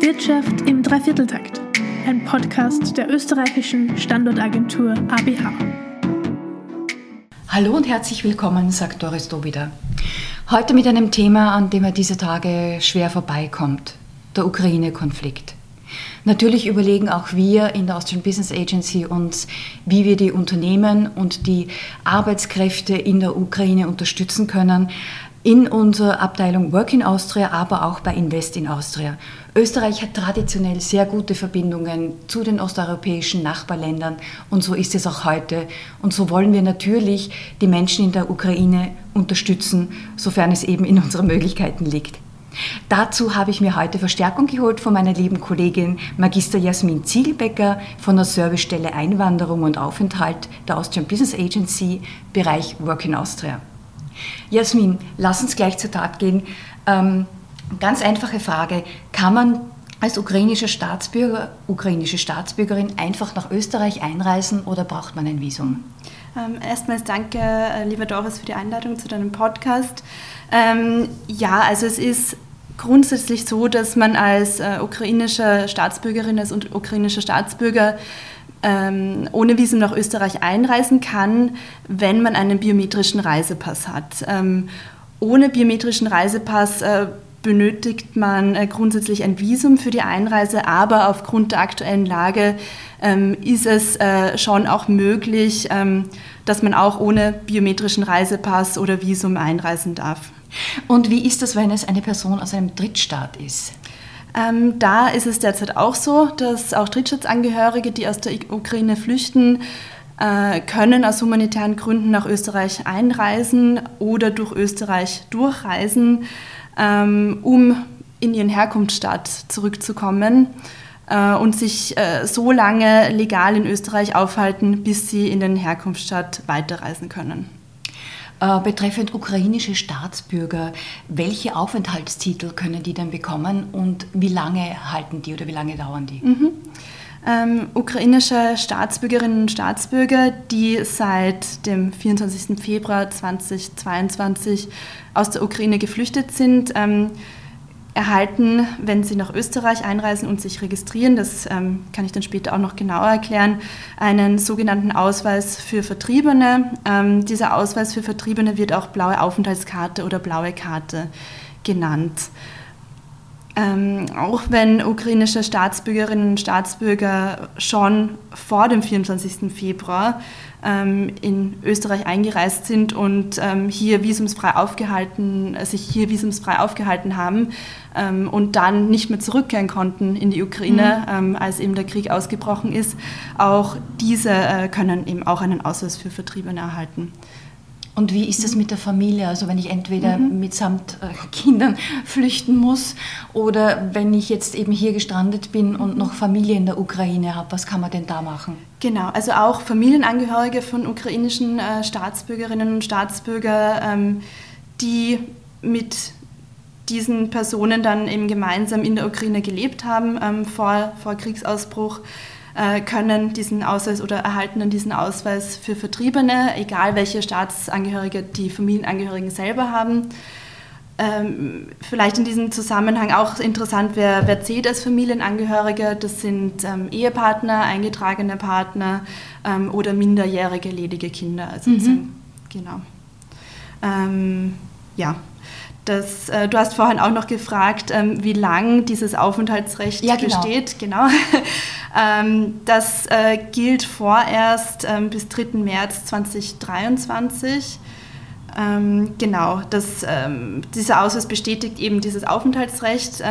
Wirtschaft im Dreivierteltakt, ein Podcast der österreichischen Standortagentur ABH. Hallo und herzlich willkommen, sagt Doris Dobida. Heute mit einem Thema, an dem er diese Tage schwer vorbeikommt, der Ukraine-Konflikt. Natürlich überlegen auch wir in der Austrian Business Agency uns, wie wir die Unternehmen und die Arbeitskräfte in der Ukraine unterstützen können, in unserer Abteilung Work in Austria, aber auch bei Invest in Austria. Österreich hat traditionell sehr gute Verbindungen zu den osteuropäischen Nachbarländern und so ist es auch heute. Und so wollen wir natürlich die Menschen in der Ukraine unterstützen, sofern es eben in unseren Möglichkeiten liegt. Dazu habe ich mir heute Verstärkung geholt von meiner lieben Kollegin Magister Jasmin Ziegelbecker von der Servicestelle Einwanderung und Aufenthalt der Austrian Business Agency, Bereich Work in Austria. Jasmin, lass uns gleich zur Tat gehen. Ähm, ganz einfache Frage. Kann man als ukrainischer Staatsbürger, ukrainische Staatsbürgerin einfach nach Österreich einreisen oder braucht man ein Visum? Ähm, erstmals danke, äh, lieber Doris, für die Einladung zu deinem Podcast. Ähm, ja, also es ist grundsätzlich so, dass man als äh, ukrainische Staatsbürgerin, als ukrainischer Staatsbürger ähm, ohne Visum nach Österreich einreisen kann, wenn man einen biometrischen Reisepass hat. Ähm, ohne biometrischen Reisepass äh, benötigt man äh, grundsätzlich ein Visum für die Einreise, aber aufgrund der aktuellen Lage ähm, ist es äh, schon auch möglich, ähm, dass man auch ohne biometrischen Reisepass oder Visum einreisen darf. Und wie ist das, wenn es eine Person aus einem Drittstaat ist? Ähm, da ist es derzeit auch so, dass auch Drittstaatsangehörige, die aus der Ukraine flüchten, äh, können aus humanitären Gründen nach Österreich einreisen oder durch Österreich durchreisen, ähm, um in ihren Herkunftsstaat zurückzukommen äh, und sich äh, so lange legal in Österreich aufhalten, bis sie in den Herkunftsstaat weiterreisen können. Äh, betreffend ukrainische Staatsbürger, welche Aufenthaltstitel können die denn bekommen und wie lange halten die oder wie lange dauern die? Mhm. Ähm, ukrainische Staatsbürgerinnen und Staatsbürger, die seit dem 24. Februar 2022 aus der Ukraine geflüchtet sind, ähm, erhalten, wenn sie nach Österreich einreisen und sich registrieren, das ähm, kann ich dann später auch noch genauer erklären, einen sogenannten Ausweis für Vertriebene. Ähm, dieser Ausweis für Vertriebene wird auch blaue Aufenthaltskarte oder blaue Karte genannt. Ähm, auch wenn ukrainische Staatsbürgerinnen und Staatsbürger schon vor dem 24. Februar ähm, in Österreich eingereist sind und ähm, hier visumsfrei aufgehalten, sich hier visumsfrei aufgehalten haben ähm, und dann nicht mehr zurückkehren konnten in die Ukraine, mhm. als eben der Krieg ausgebrochen ist. Auch diese äh, können eben auch einen Ausweis für Vertriebene erhalten. Und wie ist es mit der Familie? Also wenn ich entweder mhm. mitsamt äh, Kindern flüchten muss oder wenn ich jetzt eben hier gestrandet bin und noch Familie in der Ukraine habe, was kann man denn da machen? Genau, also auch Familienangehörige von ukrainischen äh, Staatsbürgerinnen und Staatsbürgern, ähm, die mit diesen Personen dann eben gemeinsam in der Ukraine gelebt haben ähm, vor, vor Kriegsausbruch, können diesen Ausweis oder erhalten dann diesen Ausweis für Vertriebene, egal welche Staatsangehörige die Familienangehörigen selber haben. Ähm, vielleicht in diesem Zusammenhang auch interessant, wer, wer zählt als Familienangehörige? Das sind ähm, Ehepartner, eingetragene Partner ähm, oder minderjährige ledige Kinder. Also mhm. sind, genau. Ähm, ja, das, äh, du hast vorhin auch noch gefragt, ähm, wie lang dieses Aufenthaltsrecht ja, genau. besteht. Genau. ähm, das äh, gilt vorerst ähm, bis 3. März 2023. Ähm, genau, das, dieser Ausweis bestätigt eben dieses Aufenthaltsrecht.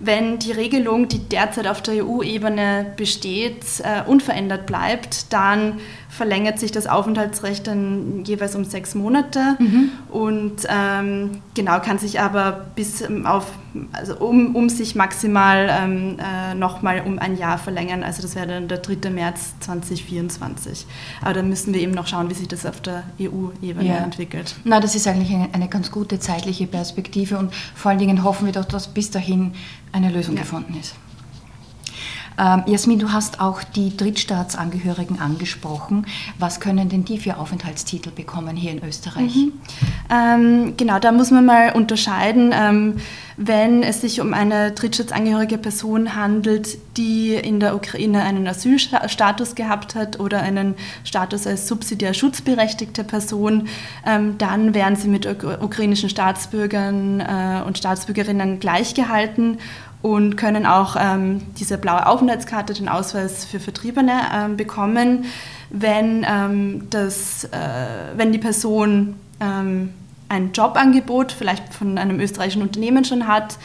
Wenn die Regelung, die derzeit auf der EU-Ebene besteht, äh, unverändert bleibt, dann verlängert sich das Aufenthaltsrecht dann jeweils um sechs Monate mhm. und ähm, genau kann sich aber bis ähm, auf, also um, um sich maximal ähm, äh, nochmal um ein Jahr verlängern. Also das wäre dann der 3. März 2024. Aber da müssen wir eben noch schauen, wie sich das auf der EU-Ebene ja. entwickelt. Na, das ist eigentlich eine, eine, ganz gute zeitliche Perspektive und vor allen Dingen hoffen wir doch, dass bis dahin eine Lösung ja. gefunden ist. Ähm, Jasmin, du hast auch die Drittstaatsangehörigen angesprochen. Was können denn die für Aufenthaltstitel bekommen hier in Österreich? Mhm. Ähm, genau, da muss man mal unterscheiden. Ähm, wenn es sich um eine drittstaatsangehörige Person handelt, die in der Ukraine einen Asylstatus gehabt hat oder einen Status als subsidiär schutzberechtigte Person, ähm, dann werden sie mit ukrainischen Staatsbürgern äh, und Staatsbürgerinnen gleichgehalten und können auch ähm, diese blaue Aufenthaltskarte, den Ausweis für Vertriebene, ähm, bekommen, wenn, ähm, das, äh, wenn die Person ähm, ein Jobangebot vielleicht von einem österreichischen Unternehmen schon hat,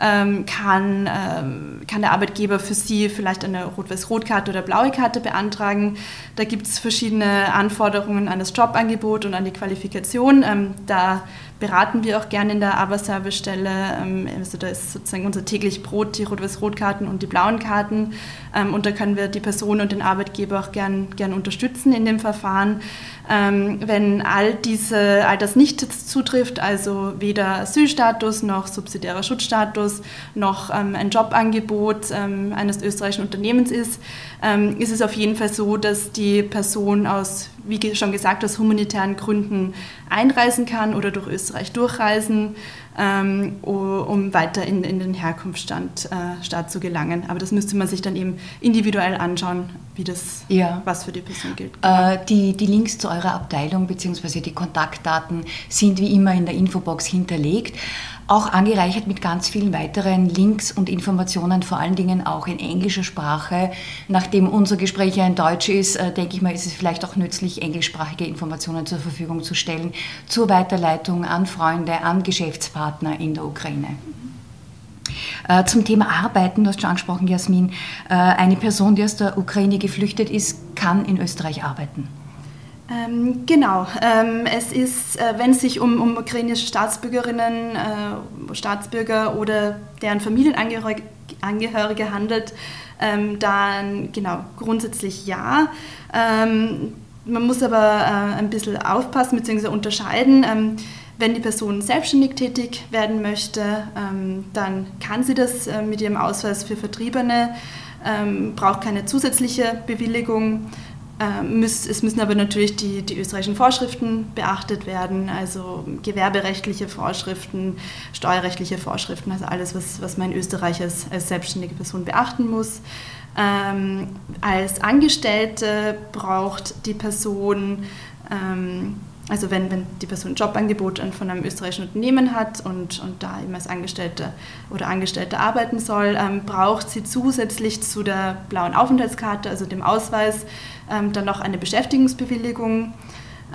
ähm, kann, ähm, kann der Arbeitgeber für Sie vielleicht eine Rot-Weiß-Rot-Karte oder blaue Karte beantragen. Da gibt es verschiedene Anforderungen an das Jobangebot und an die Qualifikation. Ähm, da beraten wir auch gerne in der Aber-Service-Stelle. Ähm, also da ist sozusagen unser täglich Brot die Rot-Weiß-Rot-Karten und die blauen Karten. Ähm, und da können wir die Person und den Arbeitgeber auch gern, gern unterstützen in dem Verfahren. Ähm, wenn all, diese, all das nicht zutrifft, also weder Asylstatus noch subsidiärer Schutzstatus noch ein Jobangebot eines österreichischen Unternehmens ist, ist es auf jeden Fall so, dass die Person aus wie schon gesagt, aus humanitären Gründen einreisen kann oder durch Österreich durchreisen, ähm, um weiter in, in den Herkunftsstaat äh, zu gelangen. Aber das müsste man sich dann eben individuell anschauen, wie das, ja. was für die Person gilt. Äh, die, die Links zu eurer Abteilung bzw. die Kontaktdaten sind wie immer in der Infobox hinterlegt auch angereichert mit ganz vielen weiteren Links und Informationen, vor allen Dingen auch in englischer Sprache. Nachdem unser Gespräch ja in Deutsch ist, äh, denke ich mal, ist es vielleicht auch nützlich, englischsprachige Informationen zur Verfügung zu stellen zur Weiterleitung an Freunde, an Geschäftspartner in der Ukraine. Äh, zum Thema Arbeiten, du hast schon angesprochen, Jasmin, äh, eine Person, die aus der Ukraine geflüchtet ist, kann in Österreich arbeiten. Ähm, genau. Ähm, es ist, äh, wenn es sich um, um ukrainische Staatsbürgerinnen, Staatsbürger oder deren Familienangehörige Angehörige handelt, ähm, dann genau grundsätzlich ja. Man muss aber ein bisschen aufpassen bzw. unterscheiden. Ähm, wenn die Person selbstständig tätig werden möchte, ähm, dann kann sie das äh, mit ihrem Ausweis für Vertriebene, braucht keine zusätzliche Bewilligung. Ähm, es müssen aber natürlich die, die österreichischen Vorschriften beachtet werden, also gewerberechtliche Vorschriften, steuerrechtliche Vorschriften, also alles, was, was man in Österreich als, als selbstständige Person beachten muss. Ähm, als Angestellte braucht die Person ähm, also wenn, wenn die Person ein Jobangebot von einem österreichischen Unternehmen hat und, und da eben als Angestellte oder Angestellte arbeiten soll, ähm, braucht sie zusätzlich zu der blauen Aufenthaltskarte, also dem Ausweis, ähm, dann noch eine Beschäftigungsbewilligung.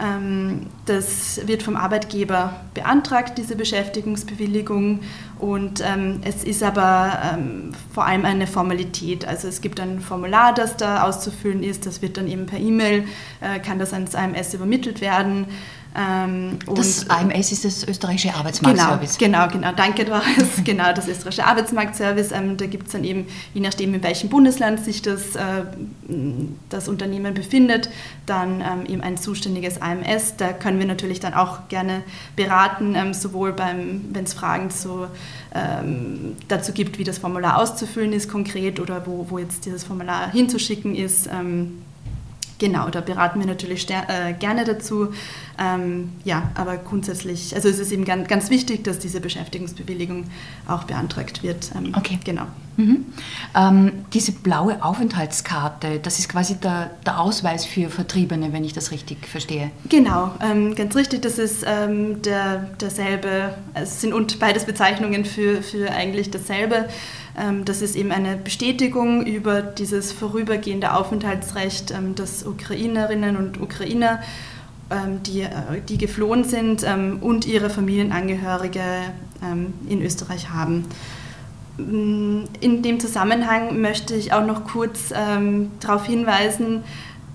Ähm, das wird vom Arbeitgeber beantragt, diese Beschäftigungsbewilligung. Und ähm, es ist aber ähm, vor allem eine Formalität. Also es gibt ein Formular, das da auszufüllen ist. Das wird dann eben per E-Mail, äh, kann das ans AMS übermittelt werden. Ähm, das AMS ist das österreichische Arbeitsmarktservice. Genau, genau, genau. Danke, Doris. genau, das österreichische Arbeitsmarktservice. Ähm, da gibt es dann eben, je nachdem, in welchem Bundesland sich das, äh, das Unternehmen befindet, dann ähm, eben ein zuständiges AMS. Da können wir natürlich dann auch gerne beraten, ähm, sowohl beim, wenn es Fragen zu, ähm, dazu gibt, wie das Formular auszufüllen ist konkret oder wo, wo jetzt dieses Formular hinzuschicken ist ähm, Genau, da beraten wir natürlich äh, gerne dazu. Ähm, ja, aber grundsätzlich, also es ist eben ganz, ganz wichtig, dass diese Beschäftigungsbewilligung auch beantragt wird. Ähm, okay. Genau. Mhm. Ähm, diese blaue Aufenthaltskarte, das ist quasi der, der, Ausweis für Vertriebene, wenn ich das richtig verstehe. Genau, ähm, ganz richtig. Das ist ähm, der, derselbe, es sind und beides Bezeichnungen für, für eigentlich dasselbe. Ähm, das ist eben eine Bestätigung über dieses vorübergehende Aufenthaltsrecht, ähm, das Ukrainerinnen und Ukrainer, ähm, die, äh, die geflohen sind und ihre Familienangehörige in Österreich haben. Mm, in dem Zusammenhang möchte ich auch noch kurz darauf hinweisen,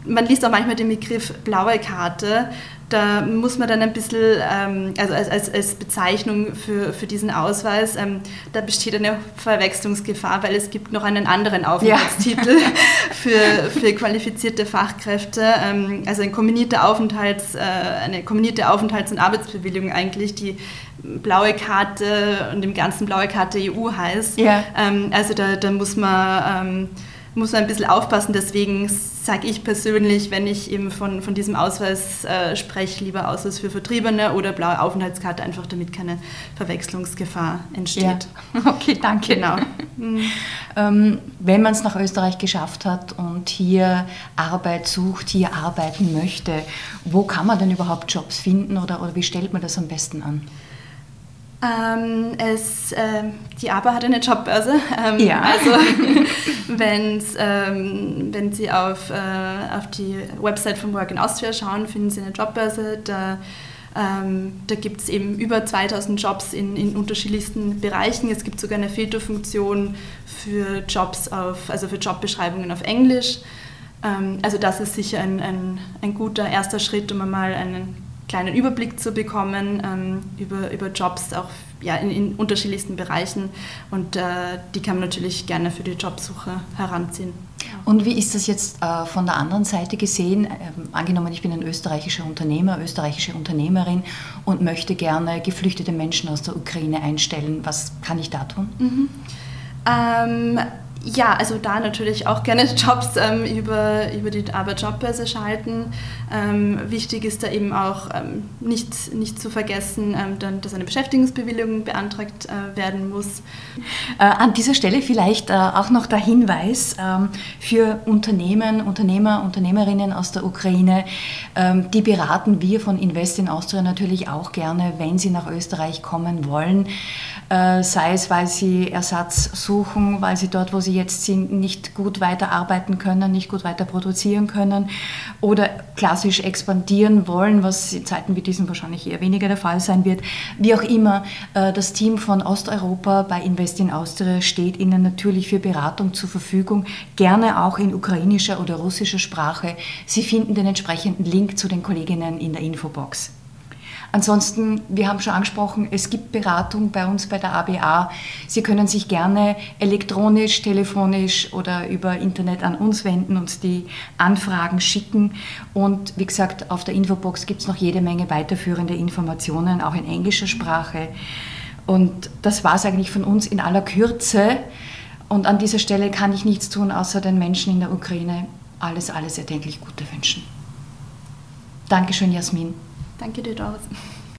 man liest auch manchmal den Begriff blaue Karte da muss man dann ein bisschen, ähm, also als, als, als, Bezeichnung für, für diesen Ausweis, ähm, da besteht eine Verwechslungsgefahr, weil es gibt noch einen anderen Aufenthaltstitel ja. für, für qualifizierte Fachkräfte, ähm, also ein kombinierter Aufenthalts, äh, eine kombinierte Aufenthalts- und Arbeitsbewilligung eigentlich, die blaue Karte und im ganzen blaue Karte EU heißt. Ja. Also da, da muss man muss man ein bisschen aufpassen. Deswegen sage ich persönlich, wenn ich eben von, von diesem Ausweis äh, spreche, lieber Ausweis für Vertriebene oder blaue Aufenthaltskarte, einfach damit keine Verwechslungsgefahr entsteht. Ja. Okay, danke. Genau. Mhm. ähm, wenn man es nach Österreich geschafft hat und hier Arbeit sucht, hier arbeiten möchte, wo kann man denn überhaupt Jobs finden oder, oder wie stellt man das am besten an? Ähm, es, äh, die ABA hat eine Jobbörse. Ähm, ja. Also wenn's, ähm, wenn Sie auf, äh, auf die Website von Work in Austria schauen, finden Sie eine Jobbörse. Da, ähm, da gibt es eben über 2000 Jobs in, in unterschiedlichsten Bereichen. Es gibt sogar eine Filterfunktion für Jobs auf, also für Jobbeschreibungen auf Englisch. Ähm, also das ist sicher ein, ein, ein guter erster Schritt, um einmal einen kleinen Überblick zu bekommen ähm, über, über Jobs auch ja, in, in unterschiedlichsten Bereichen und äh, die kann man natürlich gerne für die Jobsuche heranziehen. Und wie ist das jetzt äh, von der anderen Seite gesehen? Ähm, angenommen, ich bin ein österreichischer Unternehmer, österreichische Unternehmerin und möchte gerne geflüchtete Menschen aus der Ukraine einstellen. Was kann ich da tun? Mhm. Ähm, ja, also da natürlich auch gerne Jobs ähm, über, über die Arbeitsjobbörse schalten. Ähm, wichtig ist da eben auch ähm, nicht, nicht zu vergessen, ähm, dann, dass eine Beschäftigungsbewilligung beantragt äh, werden muss. Äh, an dieser Stelle vielleicht äh, auch noch der Hinweis ähm, für Unternehmen, Unternehmer, Unternehmerinnen aus der Ukraine. Ähm, die beraten wir von Invest in Austria natürlich auch gerne, wenn sie nach Österreich kommen wollen. Äh, sei es, weil sie Ersatz suchen, weil sie dort, wo sie jetzt sind, nicht gut weiterarbeiten können, nicht gut weiter produzieren können oder klassisch expandieren wollen, was in Zeiten wie diesen wahrscheinlich eher weniger der Fall sein wird. Wie auch immer, äh, das Team von Osteuropa bei Invest in Austria steht Ihnen natürlich für Beratung zur Verfügung, gerne auch in ukrainischer oder russischer Sprache. Sie finden den entsprechenden Link zu den Kolleginnen in der Infobox. Ansonsten, wir haben schon angesprochen, es gibt Beratung bei uns bei der ABA. Sie können sich gerne elektronisch, telefonisch oder über Internet an uns wenden, uns die Anfragen schicken. Und wie gesagt, auf der Infobox gibt es noch jede Menge weiterführende Informationen, auch in englischer Sprache. Und das war es eigentlich von uns in aller Kürze. Und an dieser Stelle kann ich nichts tun, außer den Menschen in der Ukraine alles, alles erdenklich Gute wünschen. Dankeschön, Jasmin. Danke dir, Doris.